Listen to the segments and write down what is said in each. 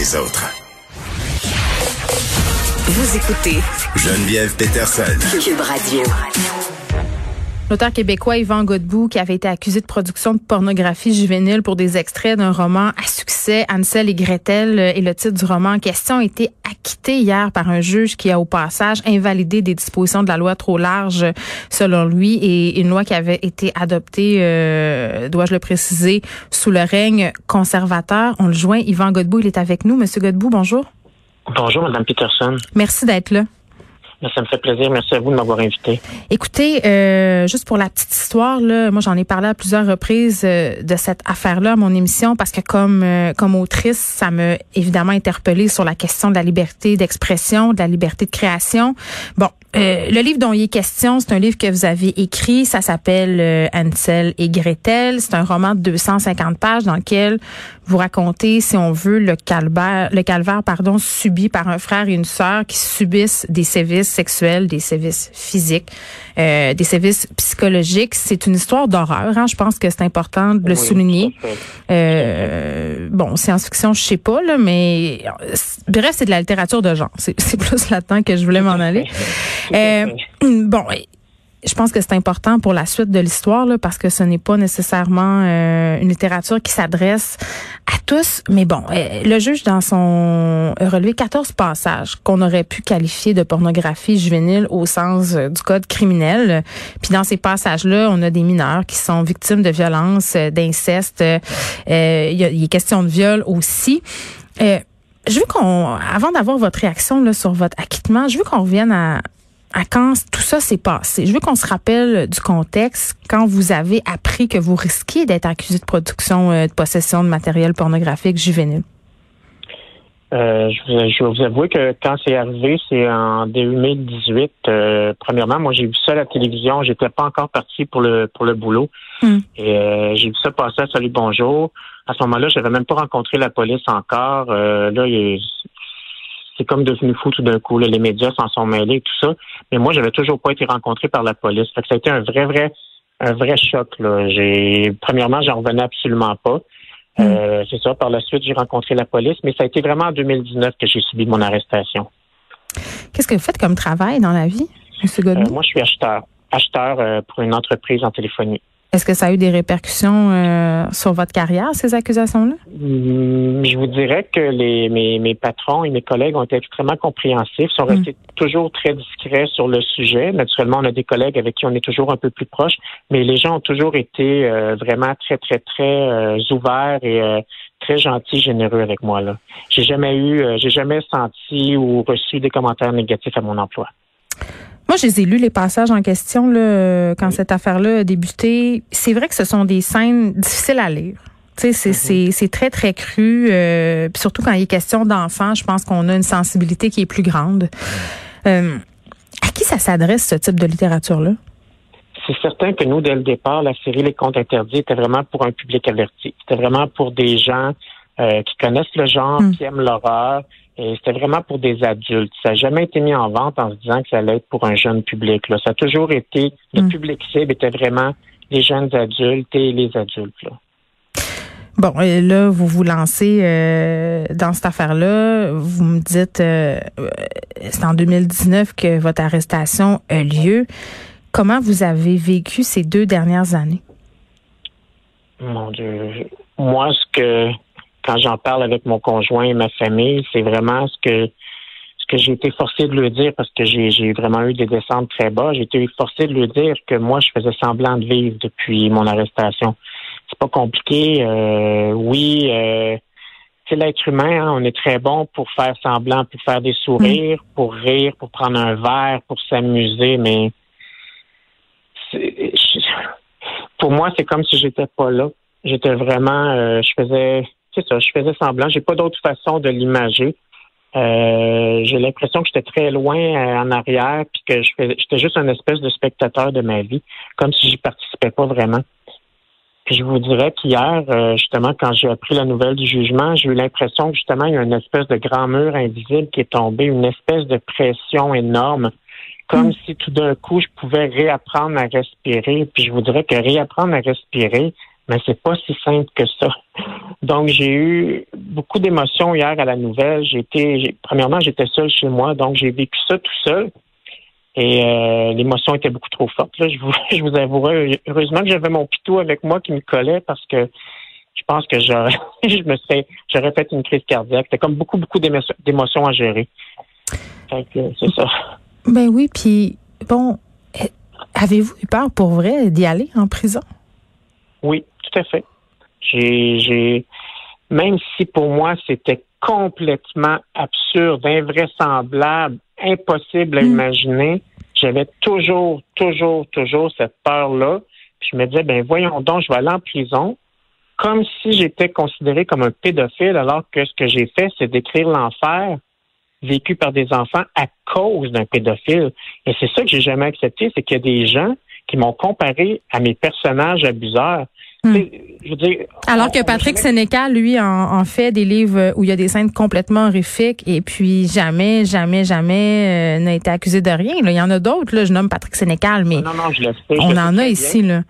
les autres. Vous écoutez Geneviève Peterson. Cube Radio. L'auteur québécois Yvan Godbout, qui avait été accusé de production de pornographie juvénile pour des extraits d'un roman à succès, Ansel et Gretel, et le titre du roman en question a été acquitté hier par un juge qui a au passage invalidé des dispositions de la loi trop large, selon lui, et une loi qui avait été adoptée, euh, dois-je le préciser, sous le règne conservateur. On le joint, Yvan Godbout, il est avec nous. Monsieur Godbout, bonjour. Bonjour, Madame Peterson. Merci d'être là. Ça me fait plaisir. Merci à vous de m'avoir invité. Écoutez, euh, juste pour la petite histoire, là, moi j'en ai parlé à plusieurs reprises euh, de cette affaire-là mon émission parce que comme euh, comme autrice, ça m'a évidemment interpellée sur la question de la liberté d'expression, de la liberté de création. Bon, le livre dont il est question, c'est un livre que vous avez écrit. Ça s'appelle Ansel et Gretel. C'est un roman de 250 pages dans lequel vous racontez, si on veut, le calvaire, le calvaire pardon, subi par un frère et une sœur qui subissent des sévices sexuels, des sévices physiques, euh, des sévices psychologiques. C'est une histoire d'horreur. Hein? Je pense que c'est important de le souligner. Euh, bon, science-fiction, je sais pas là, mais bref, c'est de la littérature de genre. C'est plus là-dedans que je voulais m'en aller. Euh, bon, je pense que c'est important pour la suite de l'histoire parce que ce n'est pas nécessairement euh, une littérature qui s'adresse à tous. Mais bon, euh, le juge dans son a relevé 14 passages qu'on aurait pu qualifier de pornographie juvénile au sens euh, du code criminel. Puis dans ces passages-là, on a des mineurs qui sont victimes de violences, d'inceste. il y, a, question de viol aussi. je veux qu'on, avant d'avoir votre réaction là, sur votre acquittement, je veux qu'on revienne à, à quand tout ça s'est passé? Je veux qu'on se rappelle du contexte quand vous avez appris que vous risquiez d'être accusé de production euh, de possession de matériel pornographique juvénile? Euh, je, vais vous avouer que quand c'est arrivé, c'est en 2018. Euh, premièrement, moi j'ai vu ça à la télévision. J'étais pas encore parti pour le pour le boulot. Hmm. Et euh, j'ai vu ça passer à Salut Bonjour. À ce moment-là, j'avais même pas rencontré la police encore. là, il, c'est comme devenu fou tout d'un coup. Les médias s'en sont mêlés et tout ça. Mais moi, j'avais toujours pas été rencontré par la police. ça a été un vrai, vrai, un vrai choc. Là. J'ai, premièrement, j'en revenais absolument pas. Mm. Euh, c'est ça. Par la suite, j'ai rencontré la police, mais ça a été vraiment en 2019 que j'ai subi mon arrestation. Qu'est-ce que vous faites comme travail dans la vie, M. Godin? moi, je suis acheteur. Acheteur euh, pour une entreprise en téléphonie. Est-ce que ça a eu des répercussions euh, sur votre carrière, ces accusations-là? Hum, je vous dirais que les, mes, mes, patrons et mes collègues ont été extrêmement compréhensifs, sont restés hum. toujours très discrets sur le sujet. Naturellement, on a des collègues avec qui on est toujours un peu plus proche, mais les gens ont toujours été euh, vraiment très, très, très euh, ouverts et très gentils, généreux avec moi. Là, j'ai jamais eu, j'ai jamais senti ou reçu des commentaires négatifs à mon emploi. Moi, je les ai lus, les passages en question, là, quand cette affaire-là a débuté. C'est vrai que ce sont des scènes difficiles à lire. Mm-hmm. C'est très, très cru. Euh, surtout quand il est question d'enfants, je pense qu'on a une sensibilité qui est plus grande. Euh, à qui ça s'adresse, ce type de littérature-là? C'est certain que nous, dès le départ, la série Les Contes interdits était vraiment pour un public averti. C'était vraiment pour des gens euh, qui connaissent le genre, mm. qui aiment l'horreur, et c'était vraiment pour des adultes. Ça n'a jamais été mis en vente en se disant que ça allait être pour un jeune public. Là. Ça a toujours été, le hmm. public cible était vraiment les jeunes adultes et les adultes. Là. Bon, et là, vous vous lancez euh, dans cette affaire-là. Vous me dites, euh, c'est en 2019 que votre arrestation a lieu. Comment vous avez vécu ces deux dernières années? Mon Dieu. Moi, ce que quand j'en parle avec mon conjoint et ma famille, c'est vraiment ce que ce que j'ai été forcé de lui dire parce que j'ai vraiment eu des descentes très bas. J'ai été forcé de lui dire que moi, je faisais semblant de vivre depuis mon arrestation. C'est pas compliqué. Euh, oui, euh, c'est l'être humain. Hein. on est très bon pour faire semblant, pour faire des sourires, mm. pour rire, pour prendre un verre, pour s'amuser, mais pour moi, c'est comme si j'étais pas là. J'étais vraiment, euh, je faisais c'est ça, je faisais semblant. J'ai pas d'autre façon de l'imager. Euh, j'ai l'impression que j'étais très loin euh, en arrière, puis que j'étais juste un espèce de spectateur de ma vie, comme si j'y participais pas vraiment. Puis je vous dirais qu'hier, euh, justement, quand j'ai appris la nouvelle du jugement, j'ai eu l'impression que justement, il y a une espèce de grand mur invisible qui est tombé, une espèce de pression énorme, comme mm. si tout d'un coup, je pouvais réapprendre à respirer. Puis je vous dirais que réapprendre à respirer, mais c'est pas si simple que ça. Donc, j'ai eu beaucoup d'émotions hier à la nouvelle. J'étais, premièrement, j'étais seul chez moi, donc j'ai vécu ça tout seul. Et euh, l'émotion était beaucoup trop forte. Là. Je vous, je vous avouerai, heureusement que j'avais mon pitou avec moi qui me collait parce que je pense que j'aurais, je me serais, j'aurais fait une crise cardiaque. C'était comme beaucoup, beaucoup d'émotions à gérer. c'est ça. Ben oui, puis bon, eh, avez-vous eu peur pour vrai d'y aller en prison? Oui, tout à fait. J'ai, j'ai, même si pour moi c'était complètement absurde, invraisemblable, impossible à hmm. imaginer, j'avais toujours, toujours, toujours cette peur-là. Puis je me disais, ben voyons donc, je vais aller en prison comme si j'étais considéré comme un pédophile, alors que ce que j'ai fait, c'est d'écrire l'enfer vécu par des enfants à cause d'un pédophile. Et c'est ça que j'ai jamais accepté, c'est qu'il y a des gens qui m'ont comparé à mes personnages abuseurs. Hmm. Alors que Patrick Sénécal, lui, en, fait des livres où il y a des scènes complètement horrifiques et puis jamais, jamais, jamais euh, n'a été accusé de rien. Il y en a d'autres, là, je nomme Patrick Sénécal, mais on en a ici. Là.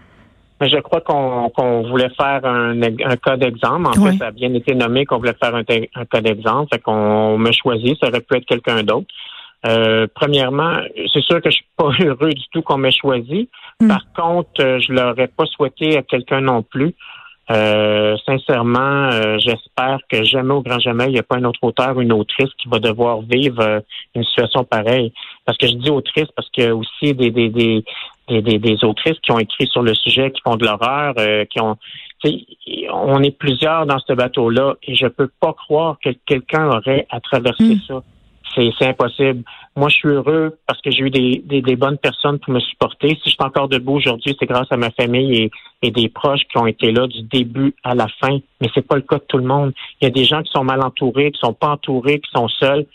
Mais je crois qu'on voulait faire un, un cas d'exemple. En fait, ça a bien été nommé qu'on voulait faire un, un cas d'exemple. Fait qu'on me choisi. Ça aurait pu être quelqu'un d'autre. Euh, premièrement, c'est sûr que je suis pas heureux du tout qu'on m'ait choisi. Mm. Par contre, euh, je l'aurais pas souhaité à quelqu'un non plus. Euh, sincèrement, euh, j'espère que jamais au grand jamais, il n'y a pas un autre auteur ou une autrice qui va devoir vivre une situation pareille. Parce que je dis autrice parce qu'il y a aussi des, des, des, des, des, autrices qui ont écrit sur le sujet, qui font de l'horreur, qui ont on est plusieurs dans ce bateau-là et je peux pas croire que quelqu'un aurait à traverser mm. ça c'est impossible. Moi, je suis heureux parce que j'ai eu des, des, bonnes personnes pour me supporter. Si je suis encore debout aujourd'hui, c'est grâce à ma famille et, et, des proches qui ont été là du début à la fin. Mais c'est pas le cas de tout le monde. Il y a des gens qui sont mal entourés, qui sont pas entourés, qui sont seuls.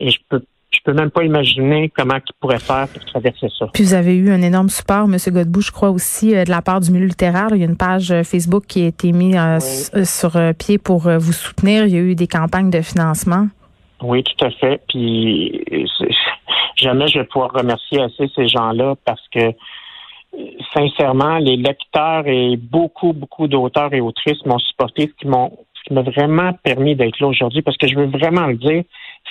Et je peux je peux même pas imaginer comment ils pourraient faire pour traverser ça. Puis vous avez eu un énorme support, M. Godbout, je crois aussi, euh, de la part du milieu littéraire. Il y a une page euh, Facebook qui a été mise euh, sur pied pour vous soutenir. Il y a eu des campagnes de financement. Oui, tout à fait. Puis jamais je vais pouvoir remercier assez ces gens-là parce que sincèrement, les lecteurs et beaucoup, beaucoup d'auteurs et autrices m'ont supporté, ce qui m'ont ce qui m'a vraiment permis d'être là aujourd'hui, parce que je veux vraiment le dire,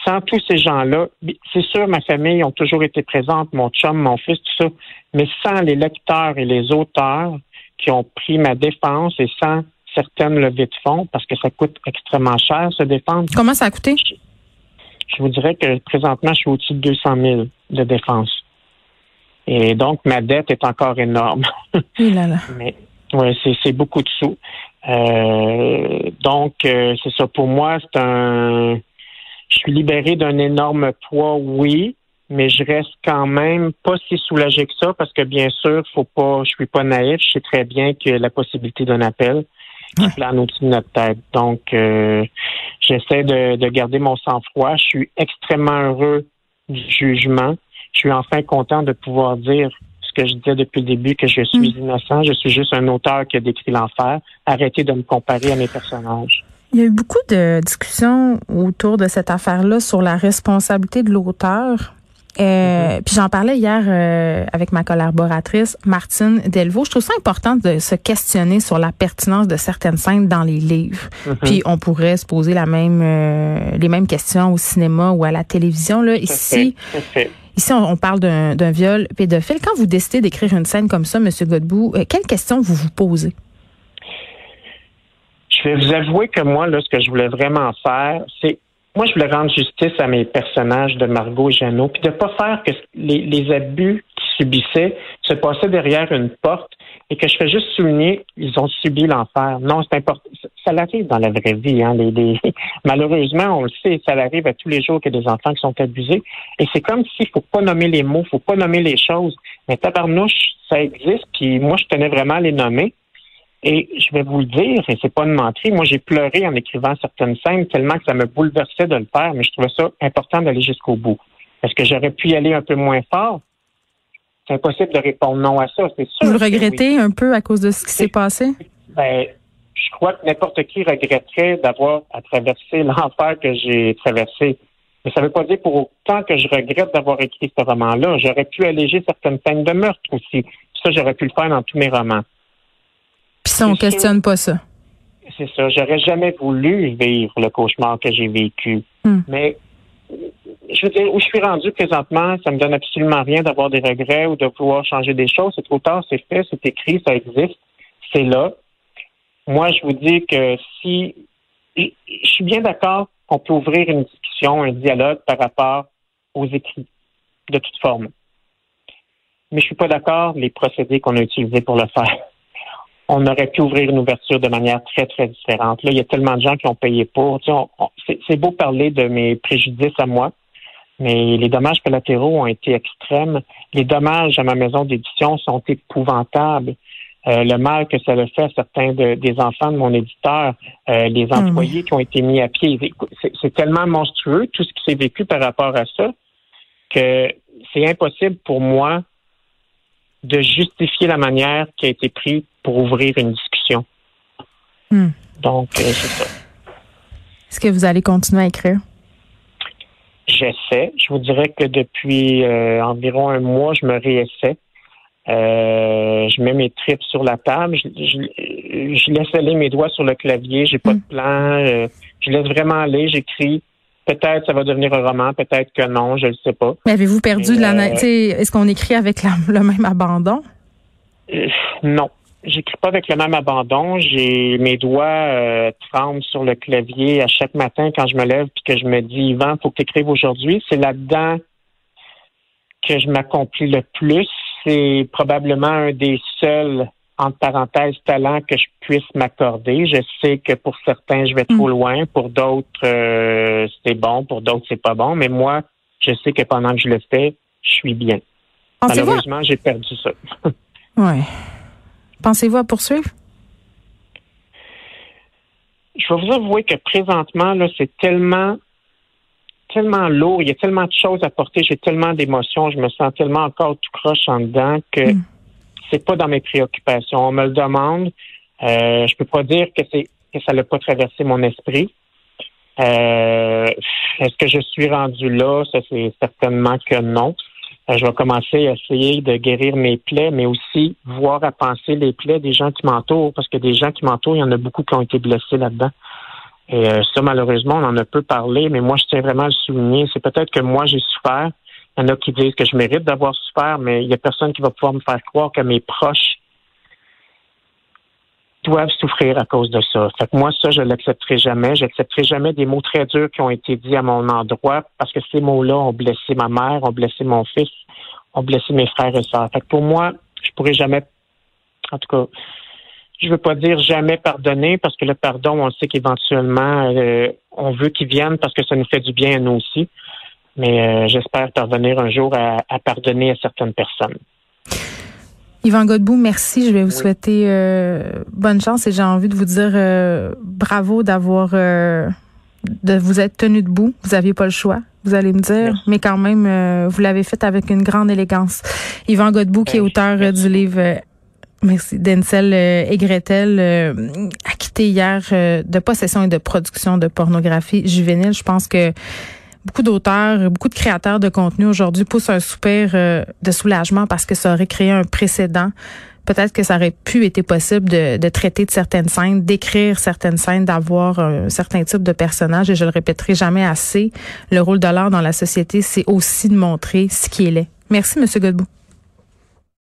sans tous ces gens-là, c'est sûr, ma famille ont toujours été présente, mon chum, mon fils, tout ça, mais sans les lecteurs et les auteurs qui ont pris ma défense et sans certaines levées de fonds, parce que ça coûte extrêmement cher se défendre. Comment ça a coûté? je vous dirais que présentement, je suis au-dessus de 200 000 de défense. Et donc, ma dette est encore énorme. Mais ouais, c'est beaucoup de sous. Euh, donc, euh, c'est ça. Pour moi, c'est un. Je suis libéré d'un énorme poids, oui, mais je reste quand même pas si soulagé que ça parce que bien sûr, faut pas. Je suis pas naïf. Je sais très bien que la possibilité d'un appel qui plane au-dessus de notre tête. Donc, euh, j'essaie de, de, garder mon sang-froid. Je suis extrêmement heureux du jugement. Je suis enfin content de pouvoir dire ce que je disais depuis le début, que je suis mm. innocent. Je suis juste un auteur qui a décrit l'enfer. Arrêtez de me comparer à mes personnages. Il y a eu beaucoup de discussions autour de cette affaire-là sur la responsabilité de l'auteur. Euh, puis j'en parlais hier euh, avec ma collaboratrice Martine Delvaux. Je trouve ça important de se questionner sur la pertinence de certaines scènes dans les livres. Mhm. Puis on pourrait se poser la même euh, les mêmes questions au cinéma ou à la télévision. Là ici, ici on, parle d'un viol pédophile. Quand vous décidez d'écrire une scène comme ça, Monsieur Godbout, quelles questions vous vous posez? Je vais vous avouer que moi, là, ce que je voulais vraiment faire, c'est moi, je voulais rendre justice à mes personnages de Margot et Jeannot, puis de pas faire que les, abus qu'ils subissaient se passaient derrière une porte et que je fais juste souligner, ils ont subi l'enfer. Non, c'est important. Ça, l'arrive dans la vraie vie. Hein, les, Malheureusement, on le sait, ça arrive à tous les jours qu'il y a des enfants qui sont abusés. Et c'est comme s'il faut pas nommer les mots, faut pas nommer les choses. Mais tabarnouche, ça existe, puis moi, je tenais vraiment à les nommer. Et je vais vous le dire, et c'est pas une menterie, moi j'ai pleuré en écrivant certaines scènes tellement que ça me bouleversait de le faire, mais je trouvais ça important d'aller jusqu'au bout. Est-ce que j'aurais pu y aller un peu moins fort? C'est impossible de répondre non à ça, c'est sûr. Vous regrettez un peu à cause de ce qui s'est passé? Ben, je crois que n'importe qui regretterait d'avoir à traverser l'enfer que j'ai traversé. Mais ça ne veut pas dire pour autant que je regrette d'avoir écrit ce roman-là. J'aurais pu alléger certaines scènes de meurtre aussi. Ça, j'aurais pu le faire dans tous mes romans. Puis ça, on questionne pas ça. C'est ça. J'aurais jamais voulu vivre le cauchemar que j'ai vécu. Hmm. Mais je veux dire, où je suis rendu présentement, ça me donne absolument rien d'avoir des regrets ou de vouloir changer des choses. C'est trop tard, c'est fait, c'est écrit, ça existe, c'est là. Moi, je vous dis que si je suis bien d'accord qu'on peut ouvrir une discussion, un dialogue par rapport aux écrits, de toute forme. Mais je suis pas d'accord les procédés qu'on a utilisés pour le faire. On aurait pu ouvrir une ouverture de manière très, très différente. Là, il y a tellement de gens qui ont payé pour. c'est beau parler de mes préjudices à moi, mais les dommages collatéraux ont été extrêmes. Les dommages à ma maison d'édition sont épouvantables. Euh, le mal que ça a fait à certains des enfants de mon éditeur, euh, les ah employés qui ont été mis à pied. C'est tellement monstrueux tout ce qui s'est vécu par rapport à ça que c'est impossible pour moi de justifier la manière qui a été prise pour ouvrir une discussion. Hmm. Donc, euh, c'est ça. Est-ce que vous allez continuer à écrire? J'essaie. Je vous dirais que depuis environ un mois, je me réessaie. Euh, je mets mes tripes sur la table. Je, laisse aller mes doigts sur le clavier. J'ai pas de hmm. plan. Euh, je laisse vraiment aller. J'écris. Peut-être ça va devenir un roman, peut-être que non, je ne sais pas. Mais avez-vous perdu de la... Euh, est-ce qu'on écrit avec le même abandon? non. J'écris pas avec le même abandon. J'ai mes doigts tremblent sur le clavier à chaque matin quand je me lève puis que je me dis Yvan, faut que tu écrives aujourd'hui. C'est là-dedans que je m'accomplis le plus c'est probablement un des seuls, entre parenthèses, talents que je puisse m'accorder. Je sais que pour certains, je vais trop mm. loin. Pour d'autres, euh, c'est bon. Pour d'autres, c'est pas bon. Mais moi, je sais que pendant que je le fais, je suis bien. Malheureusement, j'ai perdu ça. oui. Pensez-vous à poursuivre? Je vais vous avouer que présentement, là, c'est tellement tellement lourd, il y a tellement de choses à porter, j'ai tellement d'émotions, je me sens tellement encore tout croche en dedans que mm. c'est pas dans mes préoccupations. On me le demande. Euh, je peux pas dire que c'est que ça l'a pas traversé mon esprit. Euh, est-ce que je suis rendu là? Ça, c'est certainement que non. Euh, je vais commencer à essayer de guérir mes plaies, mais aussi voir à penser les plaies des gens qui m'entourent, parce que des gens qui m'entourent, il y en a beaucoup qui ont été blessés là-dedans. Et euh, ça, malheureusement, on en a peu parlé, mais moi, je tiens vraiment à le souligner. C'est peut-être que moi, j'ai souffert. Il y en a qui disent que je mérite d'avoir souffert, mais il n'y a personne qui va pouvoir me faire croire que mes proches doivent souffrir à cause de ça. Fait que moi, ça, je l'accepterai jamais. J'accepterai jamais des mots très durs qui ont été dits à mon endroit parce que ces mots-là ont blessé ma mère, ont blessé mon fils, ont blessé mes frères et sœurs. Fait que pour moi, je pourrais jamais, en tout cas, je veux pas dire jamais pardonner parce que le pardon, on sait qu'éventuellement, euh, on veut qu'il vienne parce que ça nous fait du bien à nous aussi. Mais euh, j'espère parvenir un jour à, pardonner à certaines personnes. Yvan Godbout, merci. Je vais vous souhaiter euh, bonne chance et j'ai envie de vous dire bravo d'avoir de vous être tenu debout. Vous n'aviez pas le choix, vous allez me dire, mais quand même, vous l'avez fait avec une grande élégance. Yvan Godbout, qui est ben, auteur du livre Merci. Denzel euh, et Gretel euh, acquitté hier euh, de possession et de production de pornographie juvénile. Je pense que beaucoup d'auteurs, beaucoup de créateurs de contenu aujourd'hui poussent un soupir de soulagement parce que ça aurait créé un précédent. Peut-être que ça aurait pu être possible de, traiter de certaines scènes, d'écrire certaines scènes, d'avoir un certain type de personnage. Et je le répéterai jamais assez. Le rôle de l'art dans la société, c'est aussi de montrer ce qui est. Merci, Monsieur Godbout.